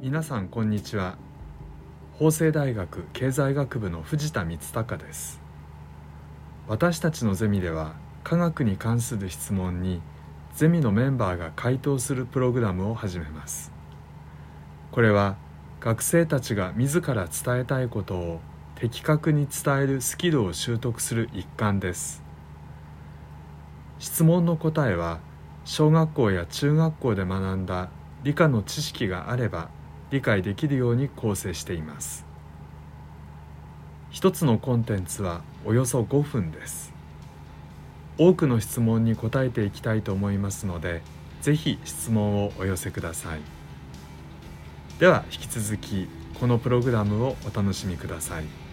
皆さんこんにちは。法政大学経済学部の藤田光孝です。私たちのゼミでは科学に関する質問にゼミのメンバーが回答するプログラムを始めます。これは学生たちが自ら伝えたいことを的確に伝えるスキルを習得する一環です。質問の答えは小学校や中学校で学んだ理科の知識があれば理解できるように構成しています。一つのコンテンツはおよそ5分です。多くの質問に答えていきたいと思いますのでぜひ質問をお寄せください。では引き続きこのプログラムをお楽しみください。